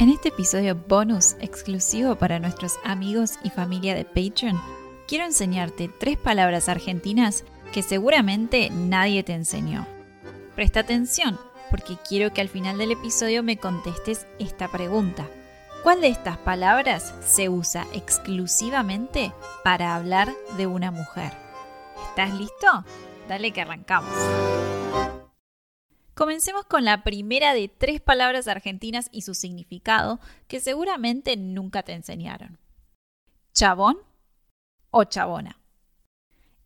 En este episodio bonus exclusivo para nuestros amigos y familia de Patreon, quiero enseñarte tres palabras argentinas que seguramente nadie te enseñó. Presta atención, porque quiero que al final del episodio me contestes esta pregunta. ¿Cuál de estas palabras se usa exclusivamente para hablar de una mujer? ¿Estás listo? Dale que arrancamos. Comencemos con la primera de tres palabras argentinas y su significado que seguramente nunca te enseñaron. Chabón o chabona.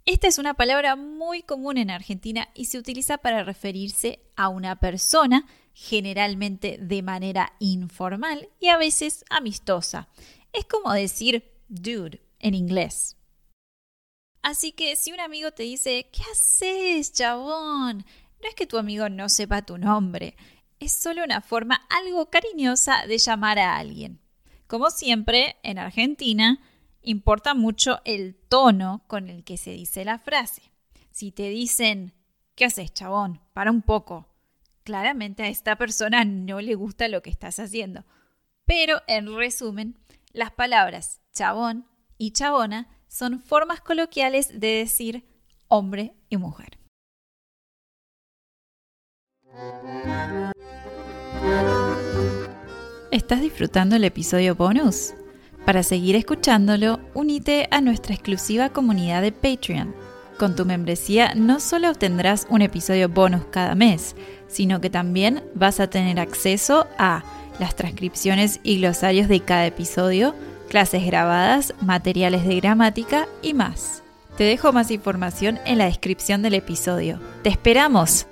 Esta es una palabra muy común en Argentina y se utiliza para referirse a una persona, generalmente de manera informal y a veces amistosa. Es como decir dude en inglés. Así que si un amigo te dice, ¿qué haces, chabón? No es que tu amigo no sepa tu nombre, es solo una forma algo cariñosa de llamar a alguien. Como siempre, en Argentina, importa mucho el tono con el que se dice la frase. Si te dicen, ¿qué haces, chabón? Para un poco. Claramente a esta persona no le gusta lo que estás haciendo. Pero, en resumen, las palabras chabón y chabona son formas coloquiales de decir hombre y mujer. ¿Estás disfrutando el episodio bonus? Para seguir escuchándolo, únete a nuestra exclusiva comunidad de Patreon. Con tu membresía no solo obtendrás un episodio bonus cada mes, sino que también vas a tener acceso a las transcripciones y glosarios de cada episodio, clases grabadas, materiales de gramática y más. Te dejo más información en la descripción del episodio. ¡Te esperamos!